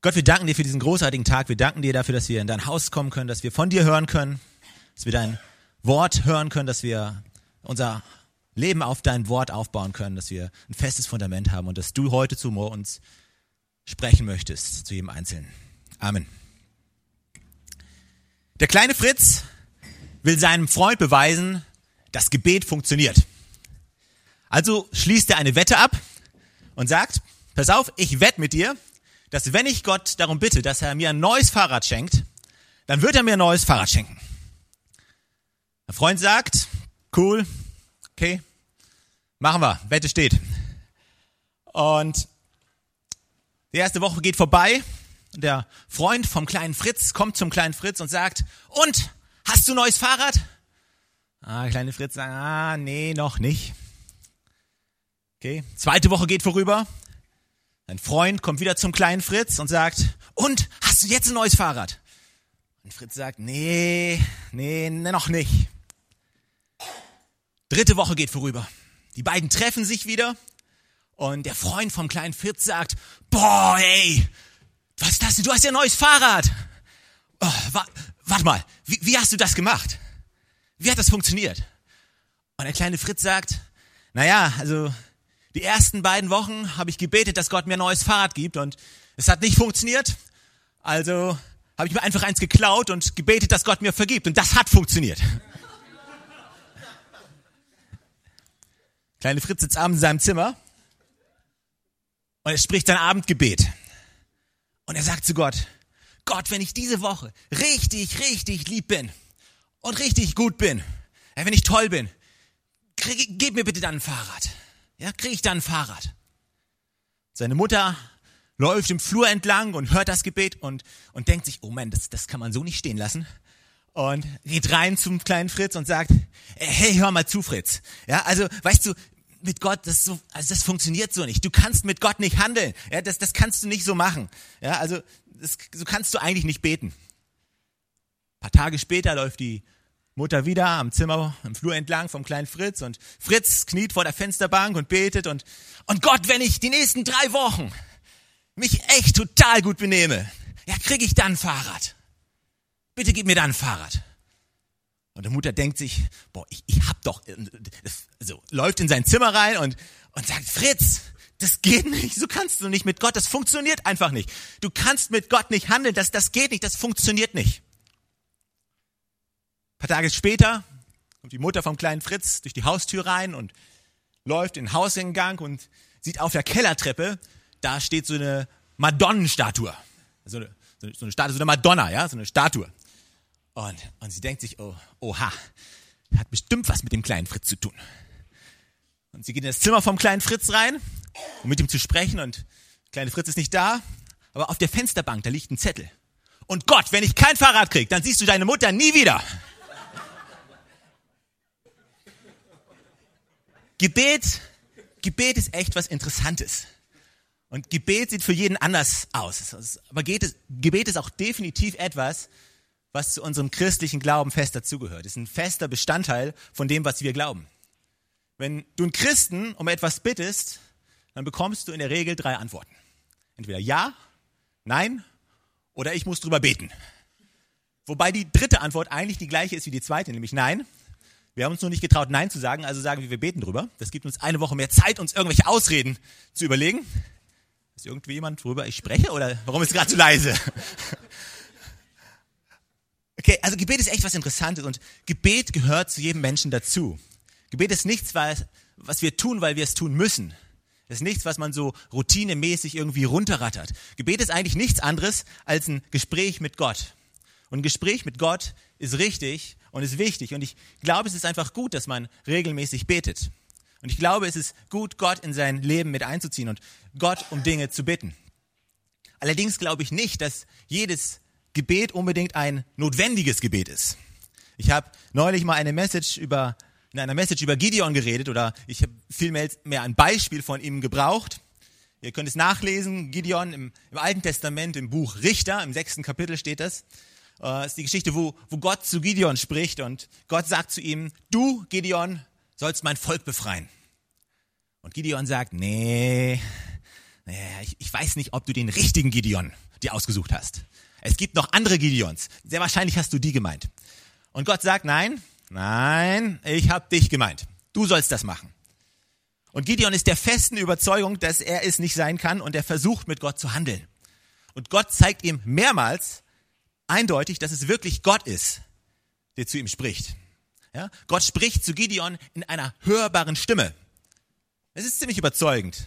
Gott, wir danken dir für diesen großartigen Tag. Wir danken dir dafür, dass wir in dein Haus kommen können, dass wir von dir hören können, dass wir dein Wort hören können, dass wir unser Leben auf dein Wort aufbauen können, dass wir ein festes Fundament haben und dass du heute zu uns sprechen möchtest, zu jedem Einzelnen. Amen. Der kleine Fritz will seinem Freund beweisen, dass Gebet funktioniert. Also schließt er eine Wette ab und sagt, pass auf, ich wette mit dir, dass wenn ich Gott darum bitte, dass er mir ein neues Fahrrad schenkt, dann wird er mir ein neues Fahrrad schenken. Der Freund sagt, cool, okay, machen wir, Wette steht. Und die erste Woche geht vorbei. Der Freund vom kleinen Fritz kommt zum kleinen Fritz und sagt, und, hast du ein neues Fahrrad? Ah, kleine Fritz sagt, ah, nee, noch nicht. Okay, zweite Woche geht vorüber. Ein Freund kommt wieder zum kleinen Fritz und sagt, und, hast du jetzt ein neues Fahrrad? Und Fritz sagt, nee, nee, noch nicht. Dritte Woche geht vorüber. Die beiden treffen sich wieder und der Freund vom kleinen Fritz sagt, boah, ey, was ist das denn? Du hast ja ein neues Fahrrad. Oh, wa warte mal, wie, wie hast du das gemacht? Wie hat das funktioniert? Und der kleine Fritz sagt, naja, also die ersten beiden Wochen habe ich gebetet, dass Gott mir ein neues Fahrrad gibt und es hat nicht funktioniert. Also habe ich mir einfach eins geklaut und gebetet, dass Gott mir vergibt und das hat funktioniert. Kleine Fritz sitzt abends in seinem Zimmer und er spricht sein Abendgebet. Und er sagt zu Gott, Gott, wenn ich diese Woche richtig, richtig lieb bin und richtig gut bin, wenn ich toll bin, gib mir bitte dann ein Fahrrad. Ja, krieg ich dann ein Fahrrad. Seine Mutter läuft im Flur entlang und hört das Gebet und, und denkt sich, oh Mann, das, das kann man so nicht stehen lassen. Und geht rein zum kleinen Fritz und sagt, hey, hör mal zu, Fritz. Ja, also, weißt du, mit Gott, das so, also das funktioniert so nicht. Du kannst mit Gott nicht handeln. Ja, das, das kannst du nicht so machen. Ja, also, das, so kannst du eigentlich nicht beten. Ein paar Tage später läuft die Mutter wieder am Zimmer, im Flur entlang vom kleinen Fritz und Fritz kniet vor der Fensterbank und betet und, und Gott, wenn ich die nächsten drei Wochen mich echt total gut benehme, ja, kriege ich dann ein Fahrrad. Bitte gib mir dann ein Fahrrad. Und der Mutter denkt sich, boah, ich, ich hab doch, so, läuft in sein Zimmer rein und, und sagt, Fritz, das geht nicht, so kannst du nicht mit Gott, das funktioniert einfach nicht. Du kannst mit Gott nicht handeln, das, das geht nicht, das funktioniert nicht. Ein paar Tage später kommt die Mutter vom kleinen Fritz durch die Haustür rein und läuft in den Hauseingang und sieht auf der Kellertreppe, da steht so eine Madonnenstatue. So eine, so eine Statue, so eine Madonna, ja, so eine Statue. Und, und sie denkt sich, oh, oha, hat bestimmt was mit dem kleinen Fritz zu tun. Und sie geht in das Zimmer vom kleinen Fritz rein, um mit ihm zu sprechen. Und kleine Fritz ist nicht da, aber auf der Fensterbank, da liegt ein Zettel. Und Gott, wenn ich kein Fahrrad krieg, dann siehst du deine Mutter nie wieder. Gebet, Gebet ist echt was Interessantes. Und Gebet sieht für jeden anders aus. Aber Gebet ist auch definitiv etwas, was zu unserem christlichen Glauben fest dazugehört. Ist ein fester Bestandteil von dem, was wir glauben. Wenn du einen Christen um etwas bittest, dann bekommst du in der Regel drei Antworten. Entweder ja, nein oder ich muss drüber beten. Wobei die dritte Antwort eigentlich die gleiche ist wie die zweite, nämlich nein. Wir haben uns nur nicht getraut, nein zu sagen, also sagen wir, wir beten drüber. Das gibt uns eine Woche mehr Zeit, uns irgendwelche Ausreden zu überlegen. Ist irgendwie jemand, worüber ich spreche oder warum ist es gerade zu leise? Okay, also Gebet ist echt was Interessantes und Gebet gehört zu jedem Menschen dazu. Gebet ist nichts, was wir tun, weil wir es tun müssen. Es ist nichts, was man so routinemäßig irgendwie runterrattert. Gebet ist eigentlich nichts anderes als ein Gespräch mit Gott. Und ein Gespräch mit Gott ist richtig und ist wichtig. Und ich glaube, es ist einfach gut, dass man regelmäßig betet. Und ich glaube, es ist gut, Gott in sein Leben mit einzuziehen und Gott um Dinge zu bitten. Allerdings glaube ich nicht, dass jedes Gebet unbedingt ein notwendiges Gebet ist. Ich habe neulich mal eine Message über, in einer Message über Gideon geredet oder ich habe viel mehr, mehr ein Beispiel von ihm gebraucht. Ihr könnt es nachlesen, Gideon im, im Alten Testament, im Buch Richter, im sechsten Kapitel steht das. Das ist die Geschichte, wo, wo Gott zu Gideon spricht und Gott sagt zu ihm, du, Gideon, sollst mein Volk befreien. Und Gideon sagt, nee, naja, ich, ich weiß nicht, ob du den richtigen Gideon dir ausgesucht hast. Es gibt noch andere Gideons. Sehr wahrscheinlich hast du die gemeint. Und Gott sagt, nein, nein, ich habe dich gemeint. Du sollst das machen. Und Gideon ist der festen Überzeugung, dass er es nicht sein kann und er versucht mit Gott zu handeln. Und Gott zeigt ihm mehrmals eindeutig, dass es wirklich Gott ist, der zu ihm spricht. Ja? Gott spricht zu Gideon in einer hörbaren Stimme. Es ist ziemlich überzeugend,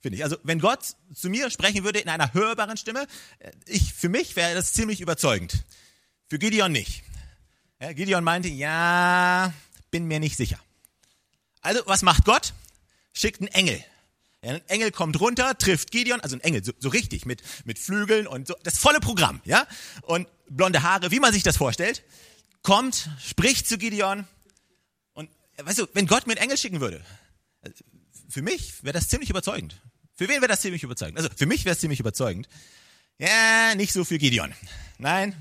finde ich. Also wenn Gott zu mir sprechen würde in einer hörbaren Stimme, äh, ich, für mich wäre das ziemlich überzeugend. Für Gideon nicht. Ja, Gideon meinte, ja, bin mir nicht sicher. Also was macht Gott? Schickt einen Engel. Ein Engel kommt runter, trifft Gideon, also ein Engel, so, so richtig, mit, mit Flügeln und so, das volle Programm, ja? Und blonde Haare, wie man sich das vorstellt, kommt, spricht zu Gideon. Und weißt du, wenn Gott mir einen Engel schicken würde, für mich wäre das ziemlich überzeugend. Für wen wäre das ziemlich überzeugend? Also für mich wäre es ziemlich überzeugend. Ja, nicht so für Gideon. Nein.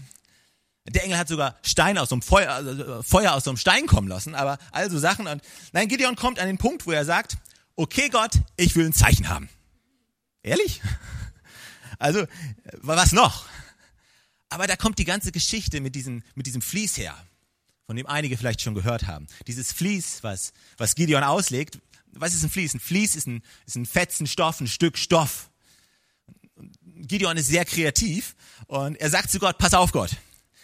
Der Engel hat sogar Stein aus dem Feuer, also Feuer aus so einem Stein kommen lassen, aber also Sachen. Und nein, Gideon kommt an den Punkt, wo er sagt, okay Gott, ich will ein Zeichen haben. Ehrlich? Also, was noch? Aber da kommt die ganze Geschichte mit diesem, mit diesem Vlies her, von dem einige vielleicht schon gehört haben. Dieses Vlies, was, was Gideon auslegt. Was ist ein Vlies? Ein Vlies ist ein, ist ein Fetzen Stoff, ein Stück Stoff. Gideon ist sehr kreativ und er sagt zu Gott, pass auf Gott,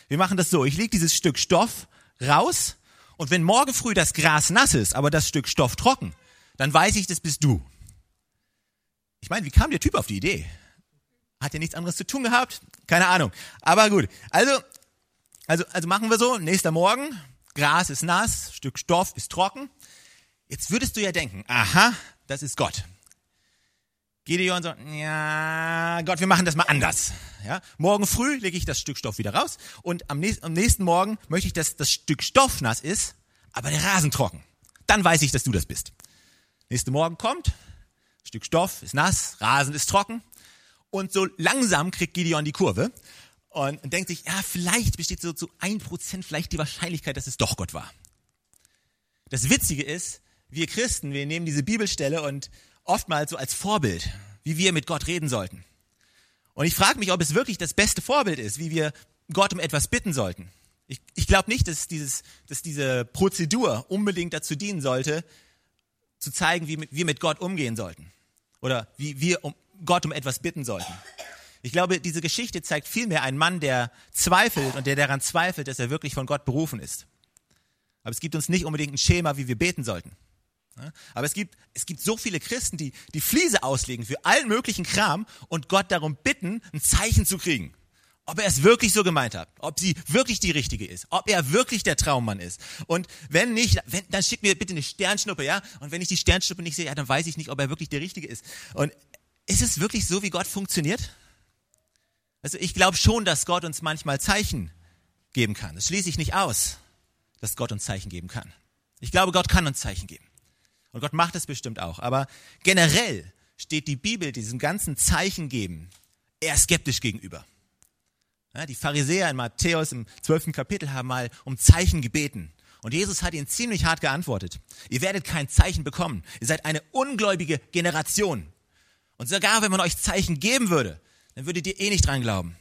wir machen das so, ich lege dieses Stück Stoff raus und wenn morgen früh das Gras nass ist, aber das Stück Stoff trocken, dann weiß ich, das bist du. Ich meine, wie kam der Typ auf die Idee? Hat er nichts anderes zu tun gehabt? Keine Ahnung. Aber gut. Also, also, also machen wir so. Nächster Morgen. Gras ist nass. Stück Stoff ist trocken. Jetzt würdest du ja denken, aha, das ist Gott. Gideon so, ja, Gott, wir machen das mal anders. Ja, morgen früh lege ich das Stück Stoff wieder raus und am nächsten, am nächsten Morgen möchte ich, dass das Stück Stoff nass ist, aber der Rasen trocken. Dann weiß ich, dass du das bist. Nächste Morgen kommt, Stück Stoff ist nass, Rasen ist trocken und so langsam kriegt Gideon die Kurve und denkt sich, ja, vielleicht besteht so zu ein Prozent vielleicht die Wahrscheinlichkeit, dass es doch Gott war. Das Witzige ist, wir Christen, wir nehmen diese Bibelstelle und oftmals so als Vorbild, wie wir mit Gott reden sollten. Und ich frage mich, ob es wirklich das beste Vorbild ist, wie wir Gott um etwas bitten sollten. Ich, ich glaube nicht, dass, dieses, dass diese Prozedur unbedingt dazu dienen sollte, zu zeigen, wie wir mit Gott umgehen sollten. Oder wie wir um Gott um etwas bitten sollten. Ich glaube, diese Geschichte zeigt vielmehr einen Mann, der zweifelt und der daran zweifelt, dass er wirklich von Gott berufen ist. Aber es gibt uns nicht unbedingt ein Schema, wie wir beten sollten. Aber es gibt, es gibt so viele Christen, die die Fliese auslegen für allen möglichen Kram und Gott darum bitten, ein Zeichen zu kriegen. Ob er es wirklich so gemeint hat, ob sie wirklich die richtige ist, ob er wirklich der Traummann ist. Und wenn nicht, wenn, dann schick mir bitte eine Sternschnuppe, ja? Und wenn ich die Sternschnuppe nicht sehe, ja, dann weiß ich nicht, ob er wirklich der Richtige ist. Und ist es wirklich so, wie Gott funktioniert? Also ich glaube schon, dass Gott uns manchmal Zeichen geben kann. Das schließe ich nicht aus, dass Gott uns Zeichen geben kann. Ich glaube, Gott kann uns Zeichen geben. Und Gott macht es bestimmt auch. Aber generell steht die Bibel diesem ganzen Zeichen geben eher skeptisch gegenüber. Die Pharisäer in Matthäus im zwölften Kapitel haben mal um Zeichen gebeten. Und Jesus hat ihnen ziemlich hart geantwortet. Ihr werdet kein Zeichen bekommen. Ihr seid eine ungläubige Generation. Und sogar wenn man euch Zeichen geben würde, dann würdet ihr eh nicht dran glauben.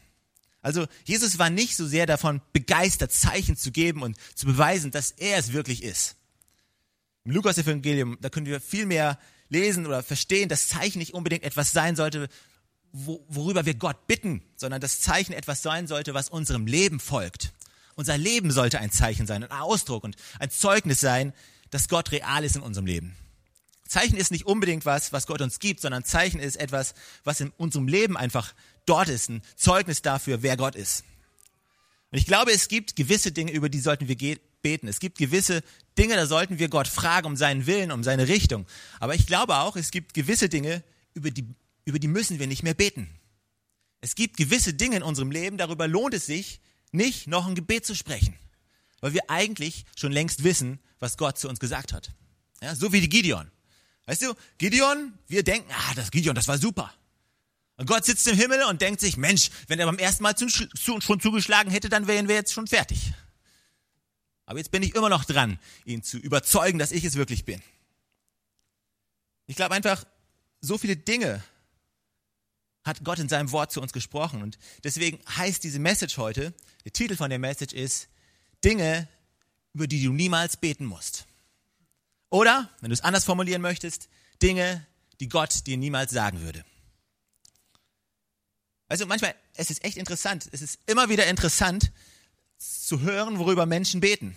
Also Jesus war nicht so sehr davon begeistert, Zeichen zu geben und zu beweisen, dass er es wirklich ist. Im Lukas-Evangelium, da können wir viel mehr lesen oder verstehen, dass Zeichen nicht unbedingt etwas sein sollte, worüber wir Gott bitten, sondern das Zeichen etwas sein sollte, was unserem Leben folgt. Unser Leben sollte ein Zeichen sein, ein Ausdruck und ein Zeugnis sein, dass Gott real ist in unserem Leben. Zeichen ist nicht unbedingt was, was Gott uns gibt, sondern Zeichen ist etwas, was in unserem Leben einfach dort ist, ein Zeugnis dafür, wer Gott ist. Und ich glaube, es gibt gewisse Dinge, über die sollten wir beten. Es gibt gewisse Dinge, da sollten wir Gott fragen um seinen Willen, um seine Richtung. Aber ich glaube auch, es gibt gewisse Dinge, über die, über die müssen wir nicht mehr beten. Es gibt gewisse Dinge in unserem Leben, darüber lohnt es sich, nicht noch ein Gebet zu sprechen. Weil wir eigentlich schon längst wissen, was Gott zu uns gesagt hat. Ja, so wie die Gideon. Weißt du, Gideon, wir denken, ah, das Gideon, das war super. Und Gott sitzt im Himmel und denkt sich, Mensch, wenn er beim ersten Mal zu, zu, schon zugeschlagen hätte, dann wären wir jetzt schon fertig. Aber jetzt bin ich immer noch dran, ihn zu überzeugen, dass ich es wirklich bin. Ich glaube einfach, so viele Dinge hat Gott in seinem Wort zu uns gesprochen. Und deswegen heißt diese Message heute, der Titel von der Message ist Dinge, über die du niemals beten musst. Oder, wenn du es anders formulieren möchtest, Dinge, die Gott dir niemals sagen würde. Also manchmal, es ist echt interessant, es ist immer wieder interessant zu hören, worüber Menschen beten,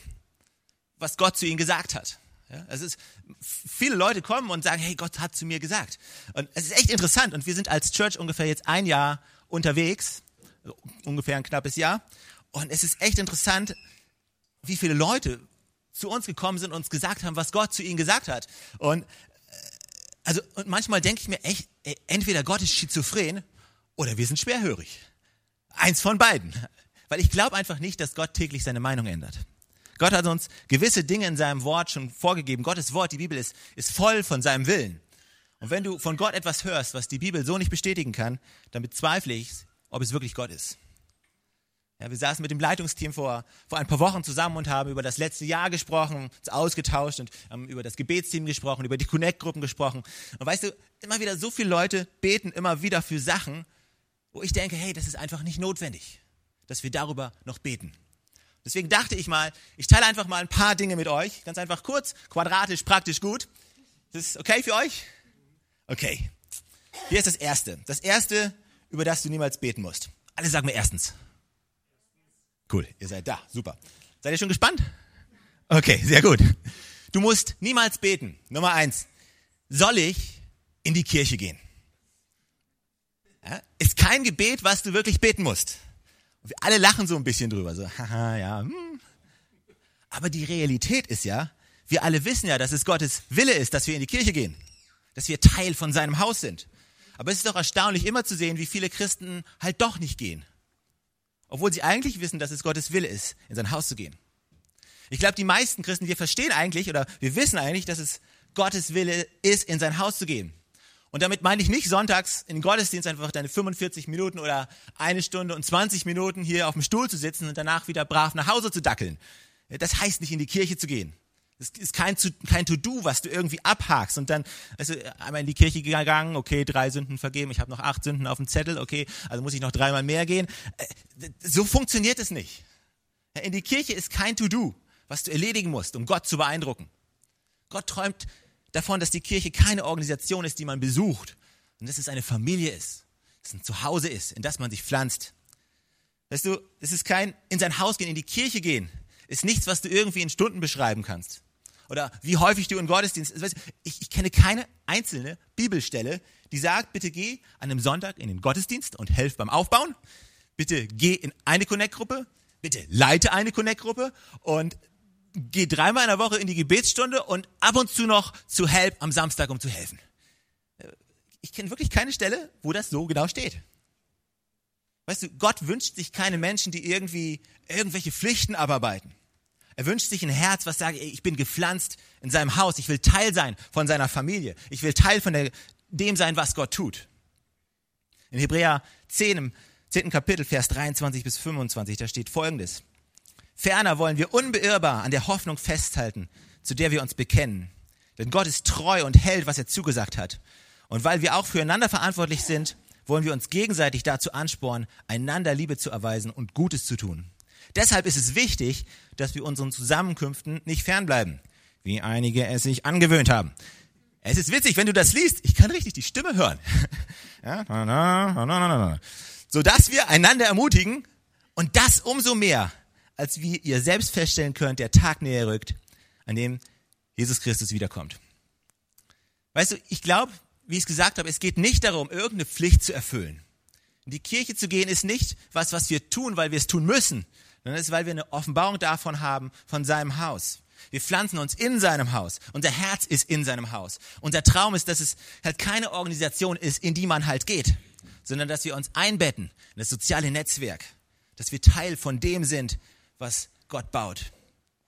was Gott zu ihnen gesagt hat. Ja, es ist, viele Leute kommen und sagen, hey, Gott hat zu mir gesagt. Und es ist echt interessant. Und wir sind als Church ungefähr jetzt ein Jahr unterwegs, ungefähr ein knappes Jahr. Und es ist echt interessant, wie viele Leute zu uns gekommen sind und uns gesagt haben, was Gott zu ihnen gesagt hat. Und, äh, also, und manchmal denke ich mir echt, ey, entweder Gott ist schizophren oder wir sind schwerhörig. Eins von beiden. Weil ich glaube einfach nicht, dass Gott täglich seine Meinung ändert. Gott hat uns gewisse Dinge in seinem Wort schon vorgegeben. Gottes Wort, die Bibel ist, ist voll von seinem Willen. Und wenn du von Gott etwas hörst, was die Bibel so nicht bestätigen kann, dann bezweifle ich, ob es wirklich Gott ist. Ja, wir saßen mit dem Leitungsteam vor, vor ein paar Wochen zusammen und haben über das letzte Jahr gesprochen, uns ausgetauscht und haben über das Gebetsteam gesprochen, über die Connect-Gruppen gesprochen. Und weißt du, immer wieder so viele Leute beten immer wieder für Sachen, wo ich denke, hey, das ist einfach nicht notwendig, dass wir darüber noch beten. Deswegen dachte ich mal, ich teile einfach mal ein paar Dinge mit euch. Ganz einfach kurz, quadratisch, praktisch gut. Ist das okay für euch? Okay. Hier ist das Erste. Das Erste, über das du niemals beten musst. Alle sagen mir erstens. Cool, ihr seid da. Super. Seid ihr schon gespannt? Okay, sehr gut. Du musst niemals beten. Nummer eins. Soll ich in die Kirche gehen? Ja, ist kein Gebet, was du wirklich beten musst. Und wir alle lachen so ein bisschen drüber, so, haha, ja. Hm. Aber die Realität ist ja, wir alle wissen ja, dass es Gottes Wille ist, dass wir in die Kirche gehen, dass wir Teil von seinem Haus sind. Aber es ist doch erstaunlich immer zu sehen, wie viele Christen halt doch nicht gehen. Obwohl sie eigentlich wissen, dass es Gottes Wille ist, in sein Haus zu gehen. Ich glaube, die meisten Christen, wir verstehen eigentlich oder wir wissen eigentlich, dass es Gottes Wille ist, in sein Haus zu gehen. Und damit meine ich nicht sonntags in den Gottesdienst einfach deine 45 Minuten oder eine Stunde und 20 Minuten hier auf dem Stuhl zu sitzen und danach wieder brav nach Hause zu dackeln. Das heißt nicht in die Kirche zu gehen. Das ist kein, kein To-Do, was du irgendwie abhakst und dann also einmal in die Kirche gegangen, okay, drei Sünden vergeben, ich habe noch acht Sünden auf dem Zettel, okay, also muss ich noch dreimal mehr gehen. Äh, so funktioniert es nicht. In die Kirche ist kein To-Do, was du erledigen musst, um Gott zu beeindrucken. Gott träumt davon, dass die Kirche keine Organisation ist, die man besucht, und dass es eine Familie ist, dass es ein Zuhause ist, in das man sich pflanzt. Weißt du, es ist kein in sein Haus gehen, in die Kirche gehen, ist nichts, was du irgendwie in Stunden beschreiben kannst. Oder wie häufig du in Gottesdienst, ich, ich kenne keine einzelne Bibelstelle, die sagt, bitte geh an einem Sonntag in den Gottesdienst und helf beim Aufbauen. Bitte geh in eine Connect-Gruppe. Bitte leite eine Connect-Gruppe und geh dreimal in der Woche in die Gebetsstunde und ab und zu noch zu Help am Samstag, um zu helfen. Ich kenne wirklich keine Stelle, wo das so genau steht. Weißt du, Gott wünscht sich keine Menschen, die irgendwie irgendwelche Pflichten abarbeiten. Er wünscht sich ein Herz, was sagt, ich bin gepflanzt in seinem Haus, ich will Teil sein von seiner Familie, ich will Teil von der, dem sein, was Gott tut. In Hebräer 10, im 10. Kapitel, Vers 23 bis 25, da steht folgendes. Ferner wollen wir unbeirrbar an der Hoffnung festhalten, zu der wir uns bekennen. Denn Gott ist treu und hält, was er zugesagt hat. Und weil wir auch füreinander verantwortlich sind, wollen wir uns gegenseitig dazu anspornen, einander Liebe zu erweisen und Gutes zu tun. Deshalb ist es wichtig, dass wir unseren Zusammenkünften nicht fernbleiben, wie einige es sich angewöhnt haben. Es ist witzig, wenn du das liest, ich kann richtig die Stimme hören. Ja. So dass wir einander ermutigen und das umso mehr, als wie ihr selbst feststellen könnt, der Tag näher rückt, an dem Jesus Christus wiederkommt. Weißt du, ich glaube, wie ich es gesagt habe, es geht nicht darum, irgendeine Pflicht zu erfüllen. In die Kirche zu gehen ist nicht was, was wir tun, weil wir es tun müssen, sondern es ist, weil wir eine Offenbarung davon haben, von seinem Haus. Wir pflanzen uns in seinem Haus. Unser Herz ist in seinem Haus. Unser Traum ist, dass es halt keine Organisation ist, in die man halt geht, sondern dass wir uns einbetten in das soziale Netzwerk, dass wir Teil von dem sind, was Gott baut.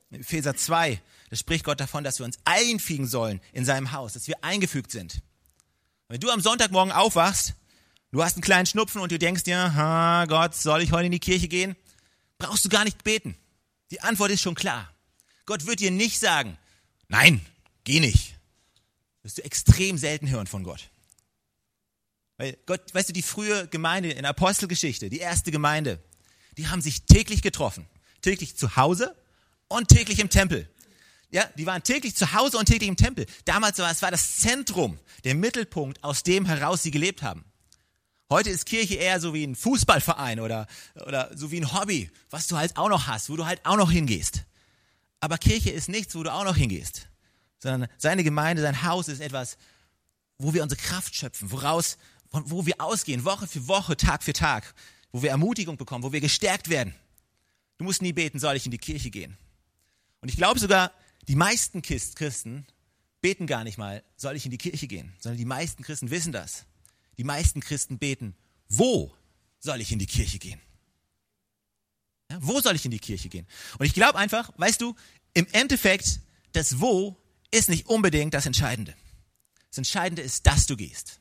In Epheser 2, da spricht Gott davon, dass wir uns einfügen sollen in seinem Haus, dass wir eingefügt sind. Wenn du am Sonntagmorgen aufwachst, du hast einen kleinen Schnupfen und du denkst dir, ha, Gott, soll ich heute in die Kirche gehen? Brauchst du gar nicht beten. Die Antwort ist schon klar. Gott wird dir nicht sagen, nein, geh nicht. Das wirst du extrem selten hören von Gott. Weil Gott, weißt du, die frühe Gemeinde in Apostelgeschichte, die erste Gemeinde, die haben sich täglich getroffen. Täglich zu Hause und täglich im Tempel. Ja, die waren täglich zu Hause und täglich im Tempel. Damals war es war das Zentrum, der Mittelpunkt, aus dem heraus sie gelebt haben. Heute ist Kirche eher so wie ein Fußballverein oder, oder so wie ein Hobby, was du halt auch noch hast, wo du halt auch noch hingehst. Aber Kirche ist nichts, wo du auch noch hingehst, sondern seine Gemeinde, sein Haus ist etwas, wo wir unsere Kraft schöpfen, woraus, wo wir ausgehen, Woche für Woche, Tag für Tag, wo wir Ermutigung bekommen, wo wir gestärkt werden. Du musst nie beten, soll ich in die Kirche gehen. Und ich glaube sogar, die meisten Christen beten gar nicht mal, soll ich in die Kirche gehen, sondern die meisten Christen wissen das. Die meisten Christen beten, wo soll ich in die Kirche gehen? Ja, wo soll ich in die Kirche gehen? Und ich glaube einfach, weißt du, im Endeffekt, das Wo ist nicht unbedingt das Entscheidende. Das Entscheidende ist, dass du gehst.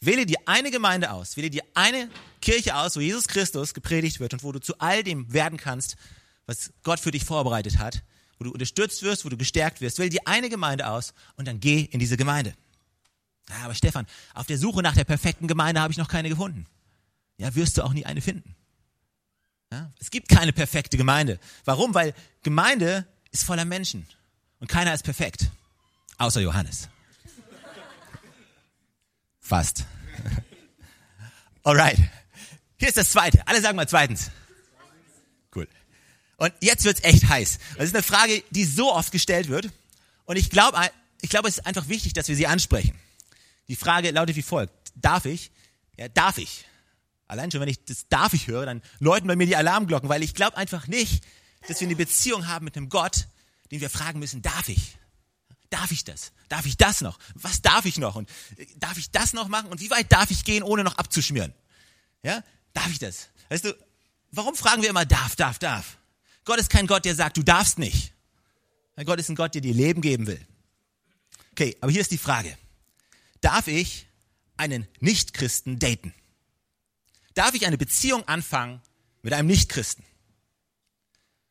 Wähle dir eine Gemeinde aus, wähle dir eine Kirche aus, wo Jesus Christus gepredigt wird und wo du zu all dem werden kannst, was Gott für dich vorbereitet hat, wo du unterstützt wirst, wo du gestärkt wirst. Wähle dir eine Gemeinde aus und dann geh in diese Gemeinde. Ja, aber Stefan, auf der Suche nach der perfekten Gemeinde habe ich noch keine gefunden. Ja, wirst du auch nie eine finden. Ja, es gibt keine perfekte Gemeinde. Warum? Weil Gemeinde ist voller Menschen und keiner ist perfekt, außer Johannes. Fast. Alright. Hier ist das zweite. Alle sagen mal zweitens. Cool. Und jetzt wird's echt heiß. Das ist eine Frage, die so oft gestellt wird. Und ich glaube, ich glaube, es ist einfach wichtig, dass wir sie ansprechen. Die Frage lautet wie folgt. Darf ich? Ja, darf ich? Allein schon, wenn ich das darf ich höre, dann läuten bei mir die Alarmglocken, weil ich glaube einfach nicht, dass wir eine Beziehung haben mit einem Gott, den wir fragen müssen, darf ich? Darf ich das? Darf ich das noch? Was darf ich noch? Und äh, darf ich das noch machen? Und wie weit darf ich gehen, ohne noch abzuschmieren? Ja? Darf ich das? Weißt du, warum fragen wir immer darf, darf, darf? Gott ist kein Gott, der sagt, du darfst nicht. Gott ist ein Gott, der dir Leben geben will. Okay, aber hier ist die Frage. Darf ich einen Nichtchristen daten? Darf ich eine Beziehung anfangen mit einem Nichtchristen?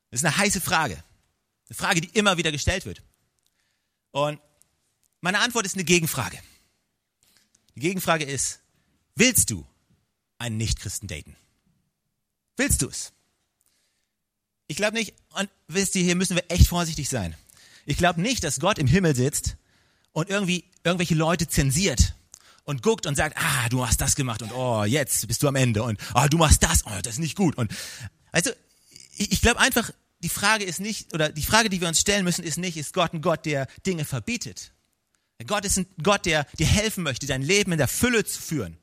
Das ist eine heiße Frage. Eine Frage, die immer wieder gestellt wird. Und meine Antwort ist eine Gegenfrage. Die Gegenfrage ist, willst du einen Nichtchristen daten? Willst du es? Ich glaube nicht, und wisst ihr, hier müssen wir echt vorsichtig sein. Ich glaube nicht, dass Gott im Himmel sitzt und irgendwie irgendwelche Leute zensiert und guckt und sagt, ah, du hast das gemacht und oh, jetzt bist du am Ende und oh, du machst das, oh, das ist nicht gut. Und also, ich, ich glaube einfach, die Frage ist nicht, oder die Frage, die wir uns stellen müssen, ist nicht, ist Gott ein Gott, der Dinge verbietet? Gott ist ein Gott, der dir helfen möchte, dein Leben in der Fülle zu führen.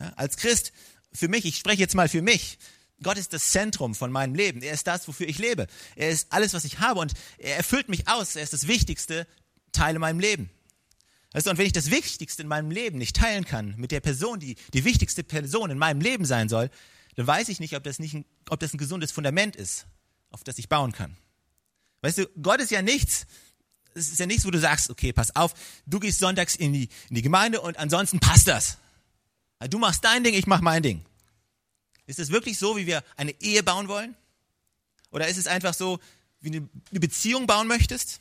Ja, als Christ, für mich, ich spreche jetzt mal für mich, Gott ist das Zentrum von meinem Leben. Er ist das, wofür ich lebe. Er ist alles, was ich habe und er erfüllt mich aus. Er ist das wichtigste Teil in meinem Leben. Du, und wenn ich das Wichtigste in meinem Leben nicht teilen kann mit der Person, die die wichtigste Person in meinem Leben sein soll, dann weiß ich nicht, ob das, nicht ein, ob das ein gesundes Fundament ist auf das ich bauen kann. Weißt du, Gott ist ja nichts, es ist ja nichts, wo du sagst, okay, pass auf, du gehst sonntags in die, in die Gemeinde und ansonsten passt das. Du machst dein Ding, ich mach mein Ding. Ist es wirklich so, wie wir eine Ehe bauen wollen? Oder ist es einfach so, wie du eine Beziehung bauen möchtest?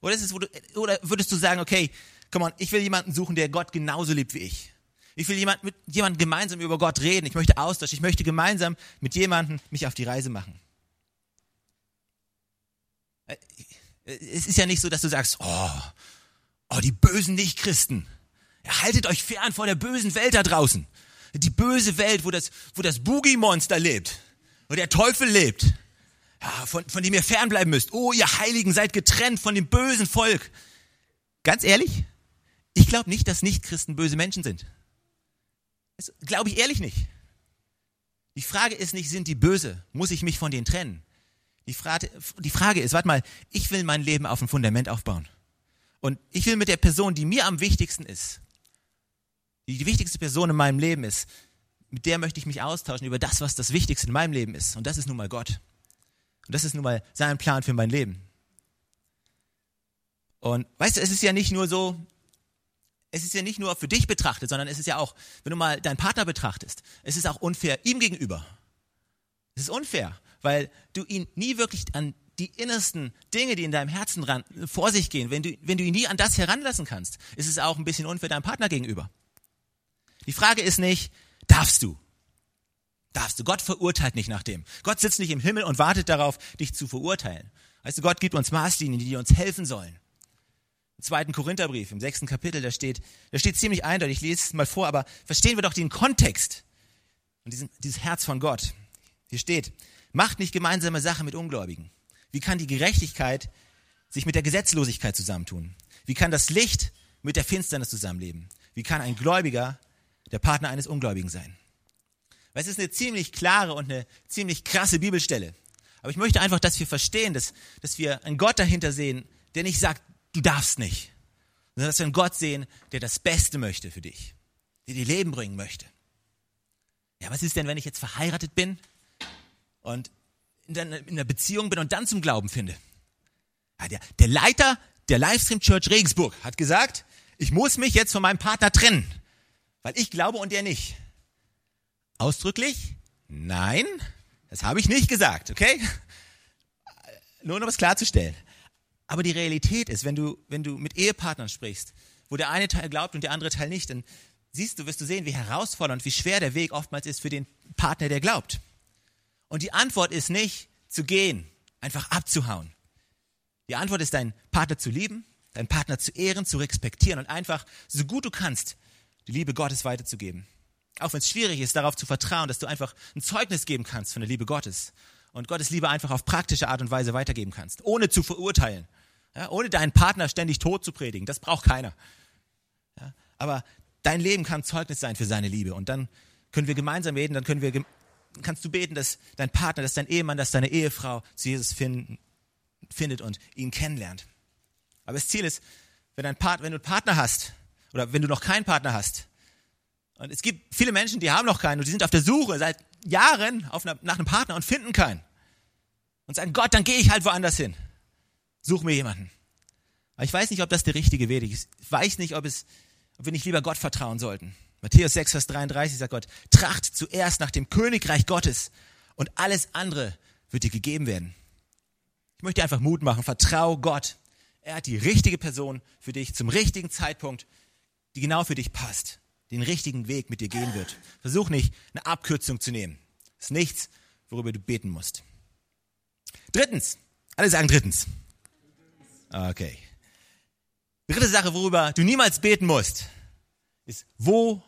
Oder, ist es, du, oder würdest du sagen, okay, komm on, ich will jemanden suchen, der Gott genauso liebt wie ich. Ich will jemand, mit jemandem gemeinsam über Gott reden. Ich möchte Austausch. Ich möchte gemeinsam mit jemandem mich auf die Reise machen. Äh, es ist ja nicht so, dass du sagst, oh, oh die bösen Nichtchristen. Haltet euch fern vor der bösen Welt da draußen. Die böse Welt, wo das, wo das Boogie-Monster lebt, wo der Teufel lebt, ja, von, von dem ihr fernbleiben müsst. Oh, ihr Heiligen, seid getrennt von dem bösen Volk. Ganz ehrlich, ich glaube nicht, dass Nichtchristen böse Menschen sind. Glaube ich ehrlich nicht. Die Frage ist nicht, sind die böse? Muss ich mich von denen trennen? Die Frage, die Frage ist, warte mal, ich will mein Leben auf ein Fundament aufbauen. Und ich will mit der Person, die mir am wichtigsten ist, die die wichtigste Person in meinem Leben ist, mit der möchte ich mich austauschen über das, was das Wichtigste in meinem Leben ist. Und das ist nun mal Gott. Und das ist nun mal sein Plan für mein Leben. Und weißt du, es ist ja nicht nur so, es ist ja nicht nur für dich betrachtet, sondern es ist ja auch, wenn du mal deinen Partner betrachtest, es ist auch unfair ihm gegenüber. Es ist unfair weil du ihn nie wirklich an die innersten Dinge, die in deinem Herzen ran, vor sich gehen, wenn du, wenn du ihn nie an das heranlassen kannst, ist es auch ein bisschen unfair deinem Partner gegenüber. Die Frage ist nicht, darfst du? Darfst du? Gott verurteilt nicht nach dem. Gott sitzt nicht im Himmel und wartet darauf, dich zu verurteilen. Weißt du, Gott gibt uns Maßlinien, die uns helfen sollen. Im zweiten Korintherbrief, im sechsten Kapitel, da steht, da steht ziemlich eindeutig, ich lese es mal vor, aber verstehen wir doch den Kontext und diesen, dieses Herz von Gott. Hier steht, macht nicht gemeinsame Sache mit Ungläubigen. Wie kann die Gerechtigkeit sich mit der Gesetzlosigkeit zusammentun? Wie kann das Licht mit der Finsternis zusammenleben? Wie kann ein Gläubiger der Partner eines Ungläubigen sein? Weil es ist eine ziemlich klare und eine ziemlich krasse Bibelstelle. Aber ich möchte einfach, dass wir verstehen, dass, dass wir einen Gott dahinter sehen, der nicht sagt, du darfst nicht, sondern dass wir einen Gott sehen, der das Beste möchte für dich, der dir Leben bringen möchte. Ja, was ist denn, wenn ich jetzt verheiratet bin und in einer Beziehung bin und dann zum Glauben finde? Ja, der, der Leiter der Livestream Church Regensburg hat gesagt, ich muss mich jetzt von meinem Partner trennen, weil ich glaube und er nicht. Ausdrücklich? Nein, das habe ich nicht gesagt, okay? Nur um es klarzustellen. Aber die Realität ist, wenn du, wenn du mit Ehepartnern sprichst, wo der eine Teil glaubt und der andere Teil nicht, dann siehst du, wirst du sehen, wie herausfordernd, wie schwer der Weg oftmals ist für den Partner, der glaubt. Und die Antwort ist nicht zu gehen, einfach abzuhauen. Die Antwort ist, deinen Partner zu lieben, deinen Partner zu ehren, zu respektieren und einfach, so gut du kannst, die Liebe Gottes weiterzugeben. Auch wenn es schwierig ist, darauf zu vertrauen, dass du einfach ein Zeugnis geben kannst von der Liebe Gottes und Gottes Liebe einfach auf praktische Art und Weise weitergeben kannst, ohne zu verurteilen, ja, ohne deinen Partner ständig tot zu predigen. Das braucht keiner. Ja, aber dein Leben kann Zeugnis sein für seine Liebe und dann können wir gemeinsam beten, dann können wir, kannst du beten, dass dein Partner, dass dein Ehemann, dass deine Ehefrau zu Jesus finden, findet und ihn kennenlernt. Aber das Ziel ist, wenn, ein Part, wenn du einen Partner hast oder wenn du noch keinen Partner hast, und es gibt viele Menschen, die haben noch keinen und die sind auf der Suche seit Jahren eine, nach einem Partner und finden keinen. Und sagen, Gott, dann gehe ich halt woanders hin. Such mir jemanden. Aber ich weiß nicht, ob das der richtige Weg ist. Ich weiß nicht, ob, es, ob wir nicht lieber Gott vertrauen sollten. Matthäus 6, Vers 33 sagt Gott, tracht zuerst nach dem Königreich Gottes und alles andere wird dir gegeben werden. Ich möchte einfach Mut machen, vertrau Gott. Er hat die richtige Person für dich zum richtigen Zeitpunkt, die genau für dich passt den richtigen Weg mit dir gehen wird. Versuch nicht, eine Abkürzung zu nehmen. Das ist nichts, worüber du beten musst. Drittens. Alle sagen drittens. Okay. Dritte Sache, worüber du niemals beten musst, ist, wo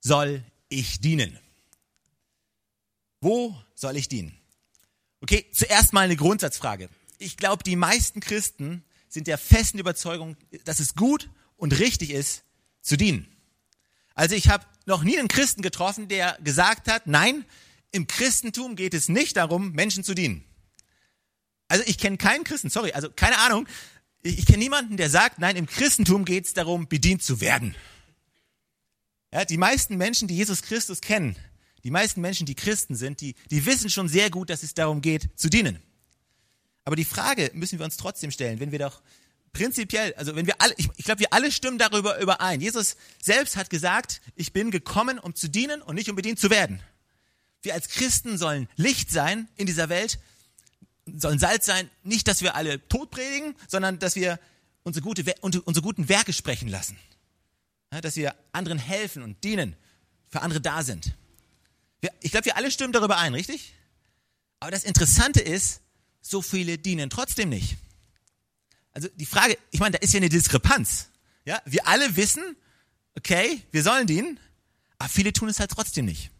soll ich dienen? Wo soll ich dienen? Okay, zuerst mal eine Grundsatzfrage. Ich glaube, die meisten Christen sind der festen Überzeugung, dass es gut und richtig ist, zu dienen. Also ich habe noch nie einen Christen getroffen, der gesagt hat, nein, im Christentum geht es nicht darum, Menschen zu dienen. Also ich kenne keinen Christen, sorry, also keine Ahnung, ich, ich kenne niemanden, der sagt, nein, im Christentum geht es darum, bedient zu werden. Ja, die meisten Menschen, die Jesus Christus kennen, die meisten Menschen, die Christen sind, die, die wissen schon sehr gut, dass es darum geht, zu dienen. Aber die Frage müssen wir uns trotzdem stellen, wenn wir doch prinzipiell, also wenn wir alle, ich, ich glaube, wir alle stimmen darüber überein. Jesus selbst hat gesagt, ich bin gekommen, um zu dienen und nicht um bedient zu werden. Wir als Christen sollen Licht sein in dieser Welt, sollen Salz sein, nicht, dass wir alle tot predigen, sondern dass wir unsere, gute, unsere guten Werke sprechen lassen. Dass wir anderen helfen und dienen, für andere da sind. Ich glaube, wir alle stimmen darüber ein, richtig? Aber das Interessante ist, so viele dienen trotzdem nicht. Also die Frage, ich meine, da ist ja eine Diskrepanz. Ja, wir alle wissen, okay, wir sollen dienen, aber viele tun es halt trotzdem nicht.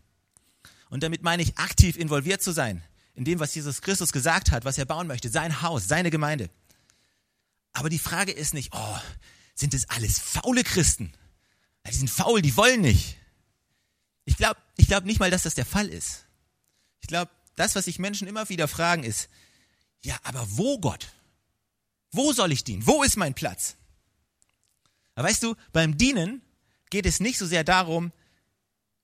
Und damit meine ich, aktiv involviert zu sein in dem, was Jesus Christus gesagt hat, was er bauen möchte, sein Haus, seine Gemeinde. Aber die Frage ist nicht, oh, sind es alles faule Christen? Die sind faul, die wollen nicht. Ich glaube ich glaub nicht mal, dass das der Fall ist. Ich glaube, das, was sich Menschen immer wieder fragen, ist, ja, aber wo Gott? Wo soll ich dienen? Wo ist mein Platz? Aber weißt du, beim Dienen geht es nicht so sehr darum,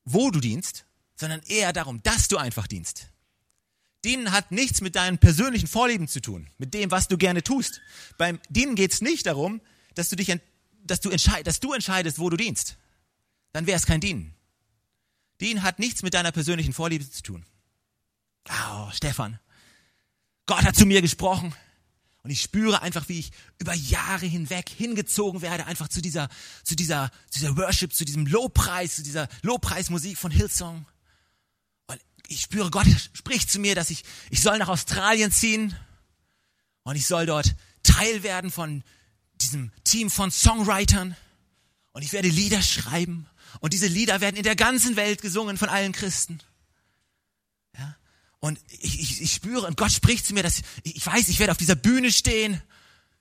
wo du dienst, sondern eher darum, dass du einfach dienst. Dienen hat nichts mit deinen persönlichen Vorlieben zu tun, mit dem, was du gerne tust. Beim Dienen geht es nicht darum, dass du dich, dass du, entscheid, dass du entscheidest, wo du dienst. Dann wäre es kein Dienen. Dienen hat nichts mit deiner persönlichen Vorliebe zu tun. Oh, Stefan, Gott hat zu mir gesprochen Und ich spüre einfach, wie ich über Jahre hinweg hingezogen werde, einfach zu dieser, zu dieser, zu dieser Worship, zu diesem Lobpreis, zu dieser Lobpreismusik von Hillsong. Und ich spüre, Gott spricht zu mir, dass ich, ich soll nach Australien ziehen und ich soll dort Teil werden von diesem Team von Songwritern und ich werde Lieder schreiben und diese Lieder werden in der ganzen Welt gesungen von allen Christen. Ja? Und ich, ich, ich spüre, und Gott spricht zu mir, dass ich, ich weiß, ich werde auf dieser Bühne stehen,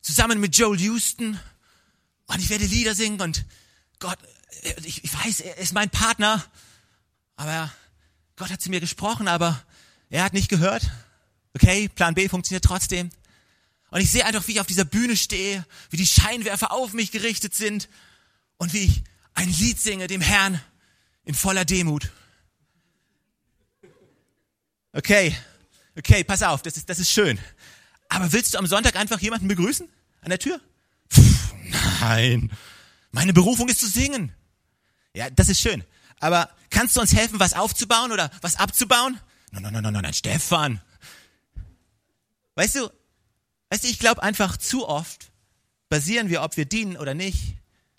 zusammen mit Joel Houston, und ich werde Lieder singen, und Gott, ich, ich weiß, er ist mein Partner, aber Gott hat zu mir gesprochen, aber er hat nicht gehört. Okay, Plan B funktioniert trotzdem. Und ich sehe einfach, wie ich auf dieser Bühne stehe, wie die Scheinwerfer auf mich gerichtet sind und wie ich ein Lied singe dem Herrn in voller Demut. Okay, okay, pass auf, das ist, das ist schön. Aber willst du am Sonntag einfach jemanden begrüßen? An der Tür? Pff, nein. Meine Berufung ist zu singen. Ja, das ist schön. Aber kannst du uns helfen, was aufzubauen oder was abzubauen? Nein, nein, nein, nein, nein, Stefan. Weißt du, weißt du, ich glaube einfach zu oft basieren wir, ob wir dienen oder nicht,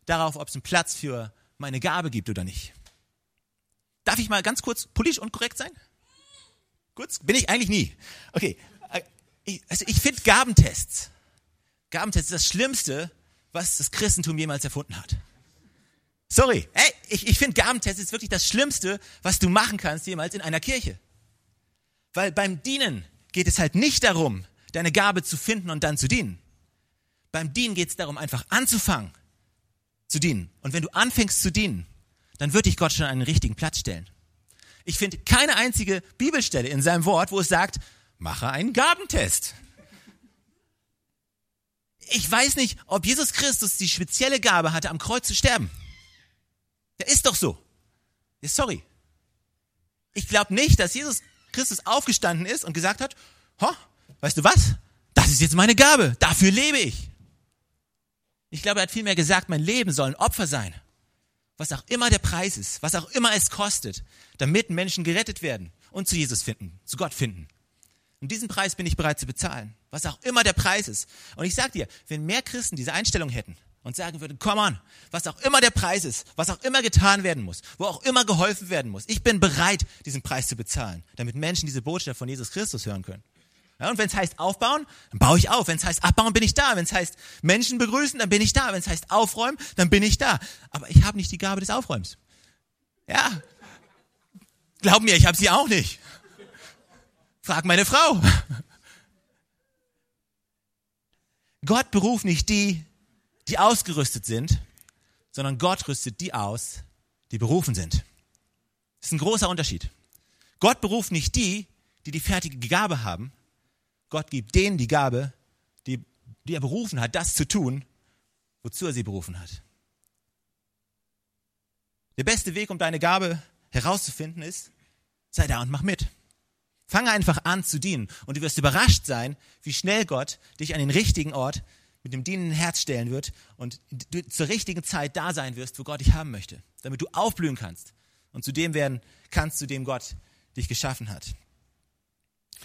darauf, ob es einen Platz für meine Gabe gibt oder nicht. Darf ich mal ganz kurz politisch unkorrekt sein? Kurz? Bin ich eigentlich nie. Okay. Äh, ich, also ich finde Gabentests. Gabentests ist das Schlimmste, was das Christentum jemals erfunden hat. Sorry. Ey, ich, ich finde Gabentests ist wirklich das Schlimmste, was du machen kannst jemals in einer Kirche. Weil beim Dienen geht es halt nicht darum, deine Gabe zu finden und dann zu dienen. Beim Dienen geht es darum, einfach anzufangen zu dienen. Und wenn du anfängst zu dienen, dann wird dich Gott schon an den richtigen Platz stellen. Ich finde keine einzige Bibelstelle in seinem Wort, wo es sagt, mache einen Gabentest. Ich weiß nicht, ob Jesus Christus die spezielle Gabe hatte, am Kreuz zu sterben. Der ist doch so. Ja, sorry. Ich glaube nicht, dass Jesus Christus aufgestanden ist und gesagt hat, weißt du was? Das ist jetzt meine Gabe. Dafür lebe ich. Ich glaube, er hat vielmehr gesagt, mein Leben soll ein Opfer sein was auch immer der Preis ist, was auch immer es kostet, damit Menschen gerettet werden und zu Jesus finden, zu Gott finden. Und diesen Preis bin ich bereit zu bezahlen, was auch immer der Preis ist. Und ich sag dir, wenn mehr Christen diese Einstellung hätten und sagen würden, komm on, was auch immer der Preis ist, was auch immer getan werden muss, wo auch immer geholfen werden muss, ich bin bereit, diesen Preis zu bezahlen, damit Menschen diese Botschaft von Jesus Christus hören können. Ja, und wenn es heißt aufbauen, dann baue ich auf. Wenn es heißt abbauen, bin ich da. Wenn es heißt Menschen begrüßen, dann bin ich da. Wenn es heißt aufräumen, dann bin ich da. Aber ich habe nicht die Gabe des Aufräumens. Ja. Glaub mir, ich habe sie auch nicht. Frag meine Frau. Gott beruft nicht die, die ausgerüstet sind, sondern Gott rüstet die aus, die berufen sind. Das ist ein großer Unterschied. Gott beruft nicht die, die die fertige Gabe haben, Gott gibt denen die Gabe, die, die er berufen hat, das zu tun, wozu er sie berufen hat. Der beste Weg, um deine Gabe herauszufinden, ist, sei da und mach mit. Fange einfach an zu dienen und du wirst überrascht sein, wie schnell Gott dich an den richtigen Ort mit dem dienenden Herz stellen wird und du zur richtigen Zeit da sein wirst, wo Gott dich haben möchte, damit du aufblühen kannst und zu dem werden kannst, zu dem Gott dich geschaffen hat.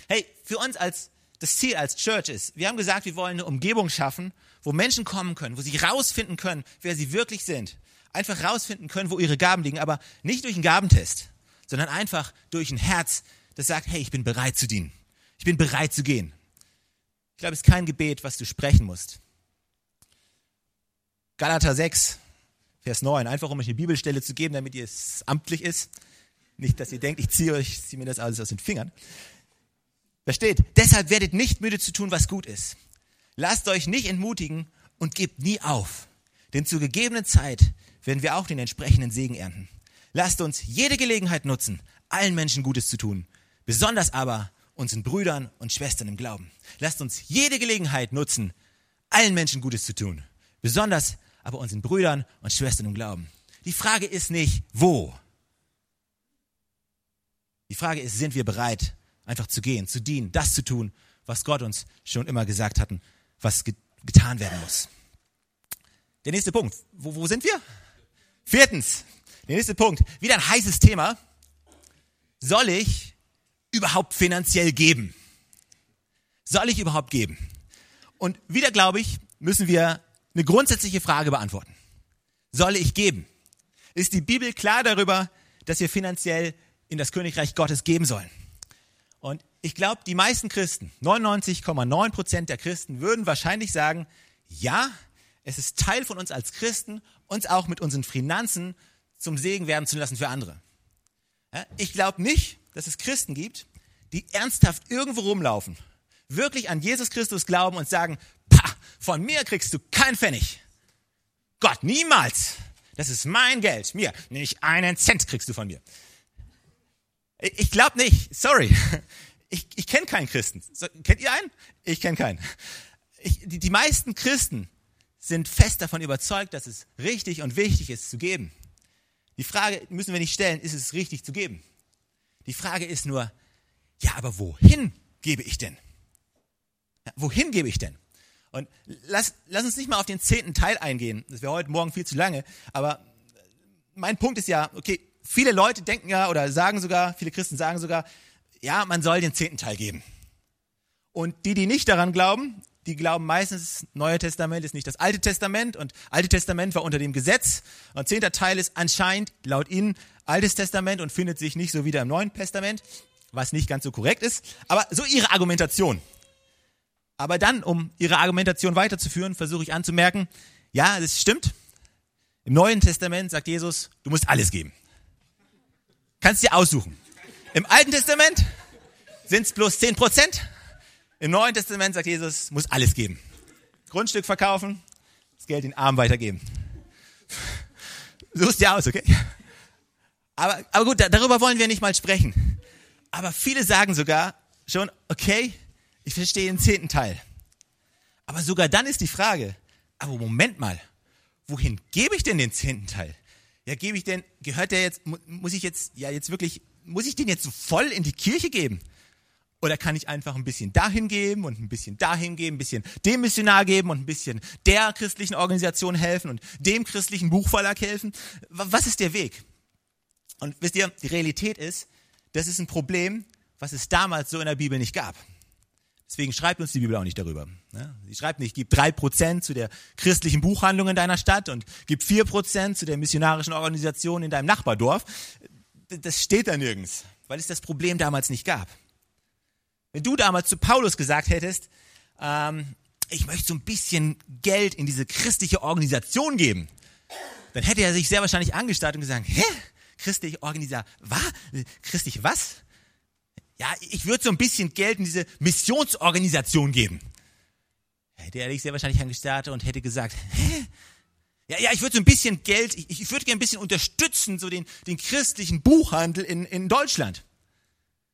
Hey, für uns als das Ziel als Church ist. Wir haben gesagt, wir wollen eine Umgebung schaffen, wo Menschen kommen können, wo sie rausfinden können, wer sie wirklich sind. Einfach rausfinden können, wo ihre Gaben liegen, aber nicht durch einen Gabentest, sondern einfach durch ein Herz, das sagt, hey, ich bin bereit zu dienen. Ich bin bereit zu gehen. Ich glaube, es ist kein Gebet, was du sprechen musst. Galater 6, Vers 9, einfach um euch eine Bibelstelle zu geben, damit ihr es amtlich ist. Nicht, dass ihr denkt, ich ziehe euch, ziehe mir das alles aus den Fingern. Da steht, deshalb werdet nicht müde zu tun, was gut ist. Lasst euch nicht entmutigen und gebt nie auf. Denn zur gegebenen Zeit werden wir auch den entsprechenden Segen ernten. Lasst uns jede Gelegenheit nutzen, allen Menschen Gutes zu tun. Besonders aber unseren Brüdern und Schwestern im Glauben. Lasst uns jede Gelegenheit nutzen, allen Menschen Gutes zu tun. Besonders aber unseren Brüdern und Schwestern im Glauben. Die Frage ist nicht, wo. Die Frage ist, sind wir bereit, einfach zu gehen, zu dienen, das zu tun, was Gott uns schon immer gesagt hatten, was get getan werden muss. Der nächste Punkt. Wo, wo sind wir? Viertens. Der nächste Punkt. Wieder ein heißes Thema. Soll ich überhaupt finanziell geben? Soll ich überhaupt geben? Und wieder glaube ich, müssen wir eine grundsätzliche Frage beantworten. Soll ich geben? Ist die Bibel klar darüber, dass wir finanziell in das Königreich Gottes geben sollen? Und ich glaube, die meisten Christen, 99,9 Prozent der Christen, würden wahrscheinlich sagen, ja, es ist Teil von uns als Christen, uns auch mit unseren Finanzen zum Segen werden zu lassen für andere. Ich glaube nicht, dass es Christen gibt, die ernsthaft irgendwo rumlaufen, wirklich an Jesus Christus glauben und sagen, Pah, von mir kriegst du kein Pfennig. Gott, niemals. Das ist mein Geld. Mir, nicht einen Cent kriegst du von mir. Ich glaube nicht. Sorry. Ich, ich kenne keinen Christen. So, kennt ihr einen? Ich kenne keinen. Ich, die, die meisten Christen sind fest davon überzeugt, dass es richtig und wichtig ist zu geben. Die Frage müssen wir nicht stellen, ist es richtig zu geben? Die Frage ist nur, ja, aber wohin gebe ich denn? Ja, wohin gebe ich denn? Und lass, lass uns nicht mal auf den zehnten Teil eingehen. Das wäre heute Morgen viel zu lange. Aber mein Punkt ist ja, okay, viele Leute denken ja oder sagen sogar, viele Christen sagen sogar, ja, man soll den zehnten Teil geben. Und die, die nicht daran glauben, die glauben meistens, das Neue Testament ist nicht das Alte Testament und Alte Testament war unter dem Gesetz und zehnter Teil ist anscheinend laut ihnen Altes Testament und findet sich nicht so wieder im Neuen Testament, was nicht ganz so korrekt ist, aber so ihre Argumentation. Aber dann, um ihre Argumentation weiterzuführen, versuche ich anzumerken, ja, das stimmt. Im Neuen Testament sagt Jesus, du musst alles geben. Kannst dir aussuchen. Im Alten Testament sind es bloß 10 Prozent. Im Neuen Testament sagt Jesus, muss alles geben. Grundstück verkaufen, das Geld den Armen weitergeben. Suchst dir aus, okay? Aber, aber gut, darüber wollen wir nicht mal sprechen. Aber viele sagen sogar schon, okay, ich verstehe den zehnten Teil. Aber sogar dann ist die Frage, aber Moment mal, wohin gebe ich denn den zehnten Teil? Ja, gebe ich denn, gehört der jetzt, muss ich jetzt, ja, jetzt wirklich, muss ich den jetzt so voll in die Kirche geben? Oder kann ich einfach ein bisschen dahin geben und ein bisschen dahin geben, ein bisschen dem Missionar geben und ein bisschen der christlichen Organisation helfen und dem christlichen Buchverlag helfen? Was ist der Weg? Und wisst ihr, die Realität ist, das ist ein Problem, was es damals so in der Bibel nicht gab. Deswegen schreibt uns die Bibel auch nicht darüber. Sie schreibt nicht, gib drei Prozent zu der christlichen Buchhandlung in deiner Stadt und gib vier Prozent zu der missionarischen Organisation in deinem Nachbardorf. Das steht da nirgends, weil es das Problem damals nicht gab. Wenn du damals zu Paulus gesagt hättest, ähm, ich möchte so ein bisschen Geld in diese christliche Organisation geben, dann hätte er sich sehr wahrscheinlich angestarrt und gesagt, hä? Christliche Organisation, was? Christliche was? Ja, ich würde so ein bisschen Geld in diese Missionsorganisation geben. Hätte dich sehr wahrscheinlich angestarrt und hätte gesagt, hä? Ja, ja, ich würde so ein bisschen Geld, ich, ich würde gerne ein bisschen unterstützen, so den, den christlichen Buchhandel in, in Deutschland.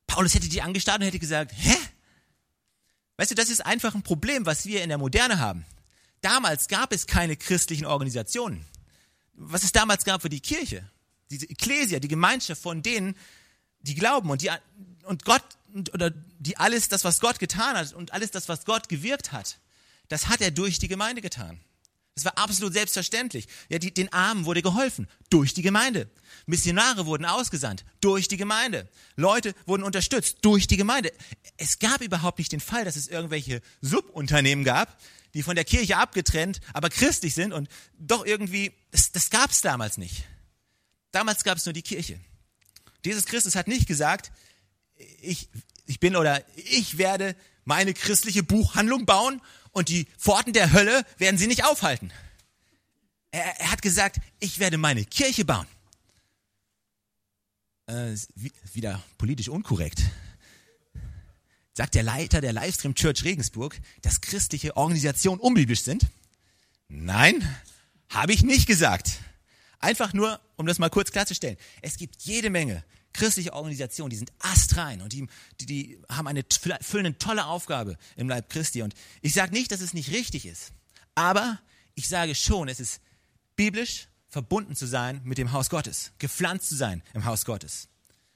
Paulus hätte die angestarrt und hätte gesagt, hä? Weißt du, das ist einfach ein Problem, was wir in der Moderne haben. Damals gab es keine christlichen Organisationen. Was es damals gab für die Kirche, diese Ekklesia, die Gemeinschaft von denen, die glauben und die und Gott oder die alles das was Gott getan hat und alles das was Gott gewirkt hat, das hat er durch die Gemeinde getan. Das war absolut selbstverständlich. Ja, die, den Armen wurde geholfen durch die Gemeinde. Missionare wurden ausgesandt durch die Gemeinde. Leute wurden unterstützt durch die Gemeinde. Es gab überhaupt nicht den Fall, dass es irgendwelche Subunternehmen gab, die von der Kirche abgetrennt, aber christlich sind und doch irgendwie, das, das gab es damals nicht. Damals gab es nur die Kirche. Jesus Christus hat nicht gesagt, ich, ich bin oder ich werde meine christliche Buchhandlung bauen und die Pforten der Hölle werden sie nicht aufhalten. Er, er hat gesagt, ich werde meine Kirche bauen. Äh, wieder politisch unkorrekt. Sagt der Leiter der Livestream Church Regensburg, dass christliche Organisationen unbiblisch sind? Nein, habe ich nicht gesagt. Einfach nur, um das mal kurz klarzustellen. Es gibt jede Menge christliche Organisationen, die sind astrein und die, die, die haben eine, füllen eine tolle Aufgabe im Leib Christi. Und ich sage nicht, dass es nicht richtig ist, aber ich sage schon, es ist biblisch verbunden zu sein mit dem Haus Gottes, gepflanzt zu sein im Haus Gottes.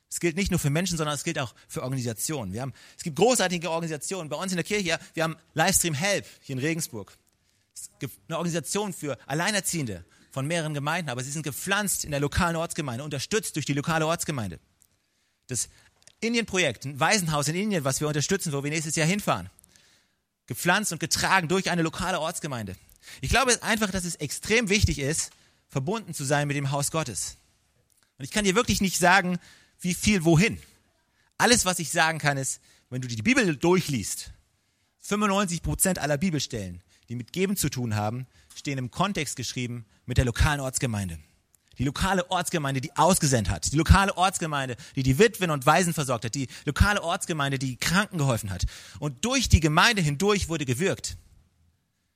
Es gilt nicht nur für Menschen, sondern es gilt auch für Organisationen. Wir haben, es gibt großartige Organisationen. Bei uns in der Kirche, wir haben Livestream Help hier in Regensburg. Es gibt eine Organisation für Alleinerziehende von mehreren Gemeinden, aber sie sind gepflanzt in der lokalen Ortsgemeinde, unterstützt durch die lokale Ortsgemeinde. Das Indien-Projekt, ein Waisenhaus in Indien, was wir unterstützen, wo wir nächstes Jahr hinfahren. gepflanzt und getragen durch eine lokale Ortsgemeinde. Ich glaube einfach, dass es extrem wichtig ist, verbunden zu sein mit dem Haus Gottes. Und ich kann dir wirklich nicht sagen, wie viel wohin. Alles, was ich sagen kann, ist, wenn du die Bibel durchliest, 95 Prozent aller Bibelstellen, die mit Geben zu tun haben, stehen im Kontext geschrieben mit der lokalen Ortsgemeinde. Die lokale Ortsgemeinde, die ausgesendet hat. Die lokale Ortsgemeinde, die die Witwen und Waisen versorgt hat. Die lokale Ortsgemeinde, die Kranken geholfen hat. Und durch die Gemeinde hindurch wurde gewirkt.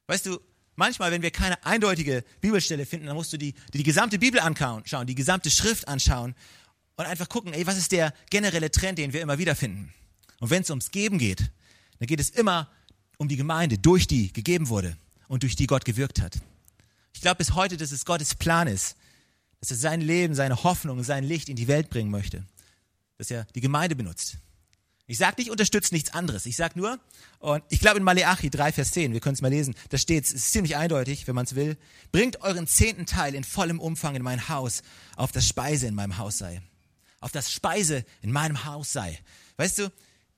Weißt du, manchmal, wenn wir keine eindeutige Bibelstelle finden, dann musst du die, die, die gesamte Bibel anschauen, die gesamte Schrift anschauen und einfach gucken, ey, was ist der generelle Trend, den wir immer wieder finden. Und wenn es ums Geben geht, dann geht es immer um die Gemeinde, durch die gegeben wurde und durch die Gott gewirkt hat. Ich glaube bis heute, dass es Gottes Plan ist, dass er sein Leben, seine Hoffnung, sein Licht in die Welt bringen möchte. Dass er die Gemeinde benutzt. Ich sage nicht, unterstützt nichts anderes. Ich sage nur, und ich glaube in Maleachi 3, Vers 10, wir können es mal lesen, da steht es, ist ziemlich eindeutig, wenn man es will, bringt euren zehnten Teil in vollem Umfang in mein Haus, auf das Speise in meinem Haus sei. Auf das Speise in meinem Haus sei. Weißt du,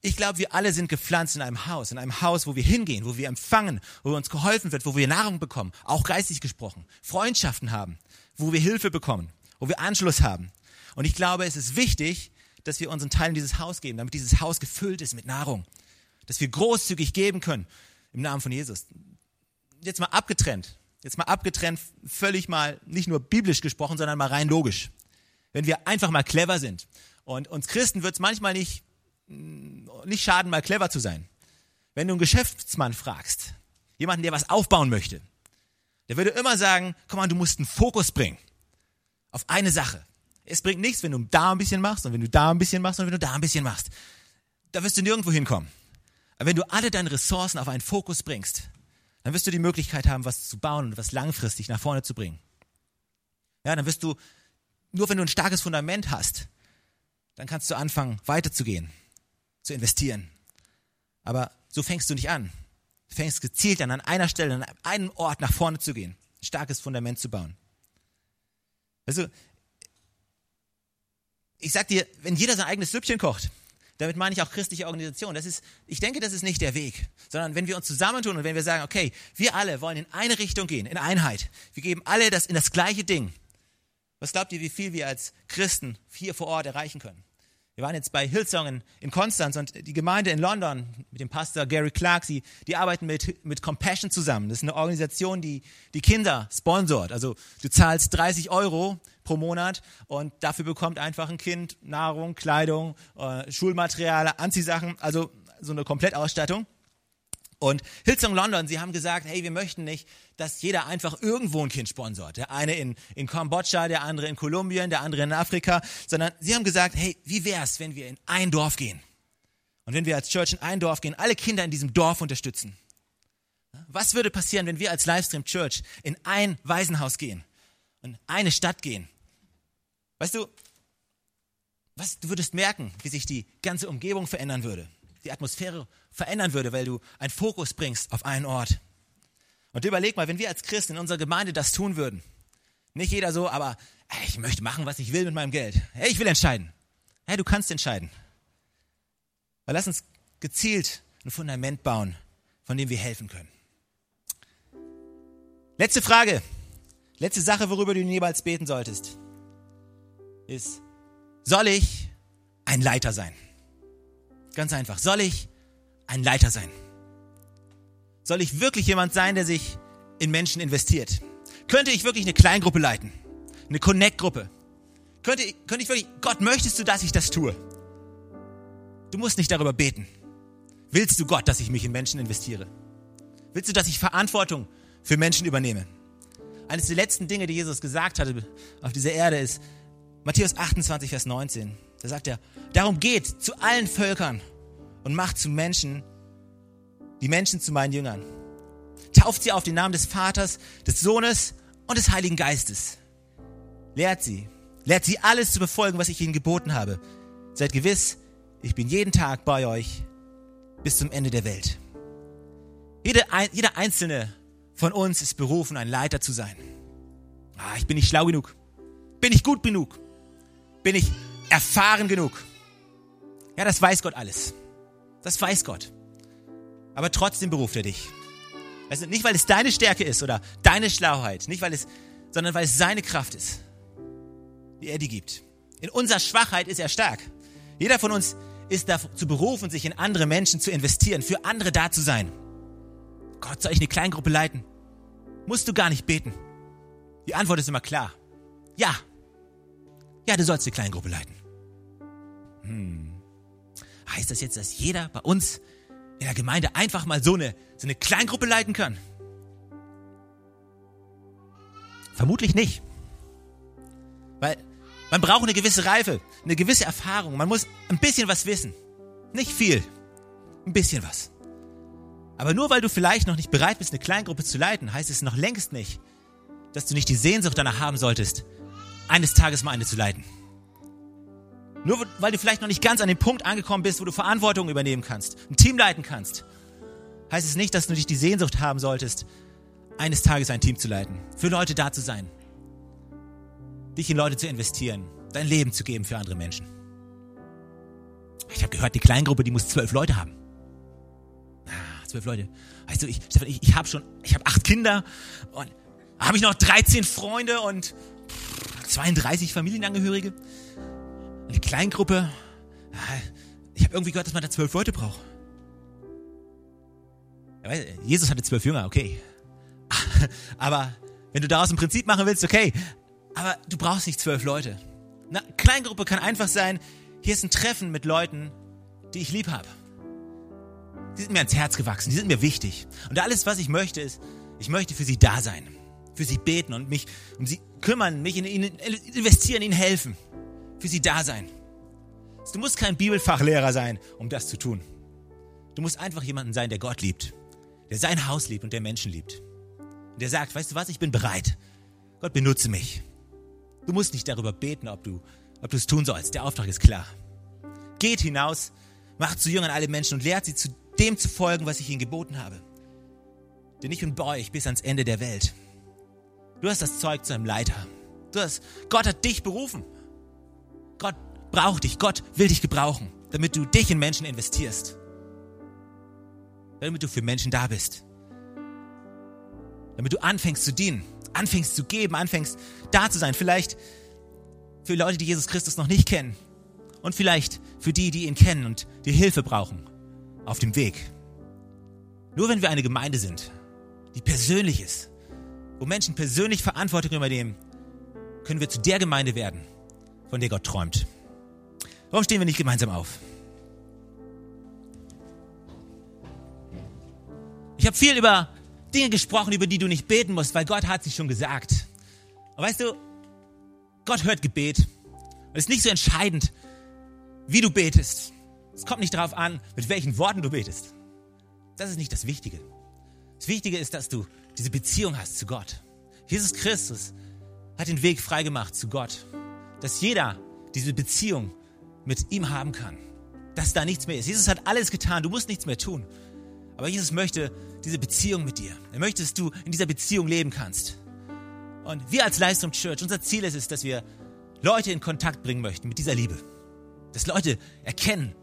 ich glaube, wir alle sind gepflanzt in einem Haus, in einem Haus, wo wir hingehen, wo wir empfangen, wo uns geholfen wird, wo wir Nahrung bekommen, auch geistig gesprochen, Freundschaften haben, wo wir Hilfe bekommen, wo wir Anschluss haben. Und ich glaube, es ist wichtig, dass wir unseren Teil in dieses Haus geben, damit dieses Haus gefüllt ist mit Nahrung, dass wir großzügig geben können im Namen von Jesus. Jetzt mal abgetrennt, jetzt mal abgetrennt, völlig mal nicht nur biblisch gesprochen, sondern mal rein logisch. Wenn wir einfach mal clever sind und uns Christen wird es manchmal nicht nicht schaden, mal clever zu sein. Wenn du einen Geschäftsmann fragst, jemanden, der was aufbauen möchte, der würde immer sagen, komm mal, du musst einen Fokus bringen auf eine Sache. Es bringt nichts, wenn du da ein bisschen machst und wenn du da ein bisschen machst und wenn du da ein bisschen machst. Da wirst du nirgendwo hinkommen. Aber wenn du alle deine Ressourcen auf einen Fokus bringst, dann wirst du die Möglichkeit haben, was zu bauen und was langfristig nach vorne zu bringen. Ja, dann wirst du, nur wenn du ein starkes Fundament hast, dann kannst du anfangen, weiterzugehen zu investieren. Aber so fängst du nicht an. Du fängst gezielt an, an einer Stelle, an einem Ort nach vorne zu gehen, ein starkes Fundament zu bauen. Also, ich sag dir, wenn jeder sein eigenes Süppchen kocht, damit meine ich auch christliche Organisation. Das ist, ich denke, das ist nicht der Weg, sondern wenn wir uns zusammentun und wenn wir sagen, okay, wir alle wollen in eine Richtung gehen, in Einheit. Wir geben alle das in das gleiche Ding. Was glaubt ihr, wie viel wir als Christen hier vor Ort erreichen können? Wir waren jetzt bei Hillsong in, in Konstanz und die Gemeinde in London mit dem Pastor Gary Clark, sie, die arbeiten mit, mit Compassion zusammen. Das ist eine Organisation, die die Kinder sponsort. Also du zahlst 30 Euro pro Monat und dafür bekommt einfach ein Kind Nahrung, Kleidung, äh, Schulmaterial, Anziehsachen, also so eine Komplettausstattung. Und Hillsong London, sie haben gesagt, hey, wir möchten nicht, dass jeder einfach irgendwo ein Kind sponsort. Der eine in, in Kambodscha, der andere in Kolumbien, der andere in Afrika, sondern sie haben gesagt, hey, wie wär's, wenn wir in ein Dorf gehen? Und wenn wir als Church in ein Dorf gehen, alle Kinder in diesem Dorf unterstützen. Was würde passieren, wenn wir als Livestream Church in ein Waisenhaus gehen und eine Stadt gehen? Weißt du, was, du würdest merken, wie sich die ganze Umgebung verändern würde die Atmosphäre verändern würde, weil du einen Fokus bringst auf einen Ort. Und überleg mal, wenn wir als Christen in unserer Gemeinde das tun würden, nicht jeder so, aber hey, ich möchte machen, was ich will mit meinem Geld. Hey, ich will entscheiden. Hey, du kannst entscheiden. Aber lass uns gezielt ein Fundament bauen, von dem wir helfen können. Letzte Frage. Letzte Sache, worüber du jeweils beten solltest, ist, soll ich ein Leiter sein? Ganz einfach. Soll ich ein Leiter sein? Soll ich wirklich jemand sein, der sich in Menschen investiert? Könnte ich wirklich eine Kleingruppe leiten? Eine Connect-Gruppe? Könnte, könnte ich wirklich, Gott, möchtest du, dass ich das tue? Du musst nicht darüber beten. Willst du Gott, dass ich mich in Menschen investiere? Willst du, dass ich Verantwortung für Menschen übernehme? Eines der letzten Dinge, die Jesus gesagt hatte auf dieser Erde ist Matthäus 28, Vers 19. Da sagt er, darum geht zu allen Völkern und macht zu Menschen, die Menschen zu meinen Jüngern. Tauft sie auf den Namen des Vaters, des Sohnes und des Heiligen Geistes. Lehrt sie, lehrt sie alles zu befolgen, was ich ihnen geboten habe. Seid gewiss, ich bin jeden Tag bei euch bis zum Ende der Welt. Jeder, jeder einzelne von uns ist berufen, ein Leiter zu sein. Ah, ich bin nicht schlau genug. Bin ich gut genug? Bin ich erfahren genug. Ja, das weiß Gott alles. Das weiß Gott. Aber trotzdem beruft er dich. Also nicht, weil es deine Stärke ist oder deine Schlauheit, nicht weil es, sondern weil es seine Kraft ist, die er dir gibt. In unserer Schwachheit ist er stark. Jeder von uns ist dazu berufen, sich in andere Menschen zu investieren, für andere da zu sein. Gott, soll ich eine Kleingruppe leiten? Musst du gar nicht beten. Die Antwort ist immer klar. Ja. Ja, du sollst eine Kleingruppe leiten. Hm. Heißt das jetzt, dass jeder bei uns in der Gemeinde einfach mal so eine, so eine Kleingruppe leiten kann? Vermutlich nicht. Weil man braucht eine gewisse Reife, eine gewisse Erfahrung. Man muss ein bisschen was wissen. Nicht viel. Ein bisschen was. Aber nur weil du vielleicht noch nicht bereit bist, eine Kleingruppe zu leiten, heißt es noch längst nicht, dass du nicht die Sehnsucht danach haben solltest, eines Tages mal eine zu leiten. Nur weil du vielleicht noch nicht ganz an dem Punkt angekommen bist, wo du Verantwortung übernehmen kannst, ein Team leiten kannst, heißt es nicht, dass du nicht die Sehnsucht haben solltest, eines Tages ein Team zu leiten, für Leute da zu sein, dich in Leute zu investieren, dein Leben zu geben für andere Menschen. Ich habe gehört, die Kleingruppe, die muss zwölf Leute haben. Ah, zwölf Leute. Weißt du, ich, Stefan, ich, ich habe schon, ich habe acht Kinder und habe ich noch 13 Freunde und 32 Familienangehörige. Eine Kleingruppe. Ich habe irgendwie gehört, dass man da zwölf Leute braucht. Jesus hatte zwölf Jünger, okay. Aber wenn du daraus ein Prinzip machen willst, okay. Aber du brauchst nicht zwölf Leute. Eine Kleingruppe kann einfach sein, hier ist ein Treffen mit Leuten, die ich lieb habe. Die sind mir ans Herz gewachsen, die sind mir wichtig. Und alles, was ich möchte, ist, ich möchte für sie da sein, für sie beten und mich um sie kümmern, mich in ihnen investieren, ihnen helfen, für sie da sein. Du musst kein Bibelfachlehrer sein, um das zu tun. Du musst einfach jemanden sein, der Gott liebt, der sein Haus liebt und der Menschen liebt. Und der sagt, weißt du was, ich bin bereit. Gott benutze mich. Du musst nicht darüber beten, ob du, ob es tun sollst. Der Auftrag ist klar. Geht hinaus, macht zu Jüngern alle Menschen und lehrt sie zu dem zu folgen, was ich ihnen geboten habe. Denn ich bin bei euch bis ans Ende der Welt. Du hast das Zeug zu einem Leiter. Du hast, Gott hat dich berufen. Gott braucht dich. Gott will dich gebrauchen, damit du dich in Menschen investierst. Damit du für Menschen da bist. Damit du anfängst zu dienen anfängst zu geben, anfängst da zu sein. Vielleicht für Leute, die Jesus Christus noch nicht kennen. Und vielleicht für die, die ihn kennen und die Hilfe brauchen auf dem Weg. Nur wenn wir eine Gemeinde sind, die persönlich ist, wo Menschen persönlich Verantwortung übernehmen, können wir zu der Gemeinde werden, von der Gott träumt. Warum stehen wir nicht gemeinsam auf? Ich habe viel über Dinge gesprochen, über die du nicht beten musst, weil Gott hat sie schon gesagt. Und weißt du, Gott hört Gebet. Es ist nicht so entscheidend, wie du betest. Es kommt nicht darauf an, mit welchen Worten du betest. Das ist nicht das Wichtige. Das Wichtige ist, dass du diese Beziehung hast zu Gott. Jesus Christus hat den Weg freigemacht zu Gott. Dass jeder diese Beziehung mit ihm haben kann. Dass da nichts mehr ist. Jesus hat alles getan. Du musst nichts mehr tun. Aber Jesus möchte diese Beziehung mit dir. Er möchte, dass du in dieser Beziehung leben kannst. Und wir als Leistung Church, unser Ziel ist es, dass wir Leute in Kontakt bringen möchten mit dieser Liebe. Dass Leute erkennen,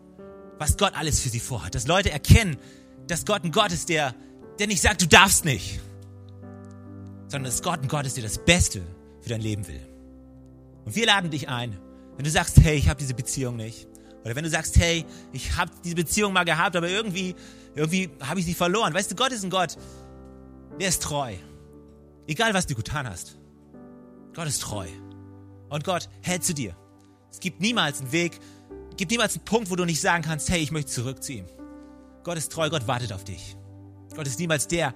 was Gott alles für sie vorhat. Dass Leute erkennen, dass Gott ein Gott ist, der, der nicht sagt, du darfst nicht. Sondern dass Gott ein Gott ist, der das Beste für dein Leben will. Und wir laden dich ein, wenn du sagst, hey, ich habe diese Beziehung nicht. Oder wenn du sagst, hey, ich habe diese Beziehung mal gehabt, aber irgendwie irgendwie habe ich sie verloren. Weißt du, Gott ist ein Gott, der ist treu. Egal, was du getan hast. Gott ist treu. Und Gott hält zu dir. Es gibt niemals einen Weg, gibt niemals einen Punkt, wo du nicht sagen kannst, hey, ich möchte zurück zu ihm. Gott ist treu, Gott wartet auf dich. Gott ist niemals der,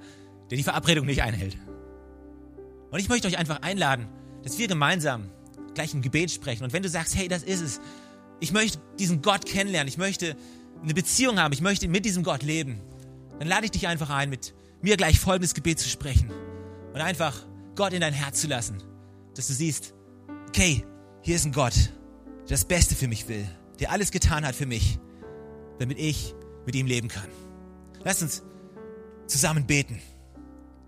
der die Verabredung nicht einhält. Und ich möchte euch einfach einladen, dass wir gemeinsam gleich im Gebet sprechen. Und wenn du sagst, hey, das ist es, ich möchte diesen Gott kennenlernen, ich möchte eine Beziehung haben, ich möchte mit diesem Gott leben, dann lade ich dich einfach ein, mit mir gleich folgendes Gebet zu sprechen und einfach Gott in dein Herz zu lassen, dass du siehst, okay, hier ist ein Gott, der das Beste für mich will, der alles getan hat für mich, damit ich mit ihm leben kann. Lass uns zusammen beten.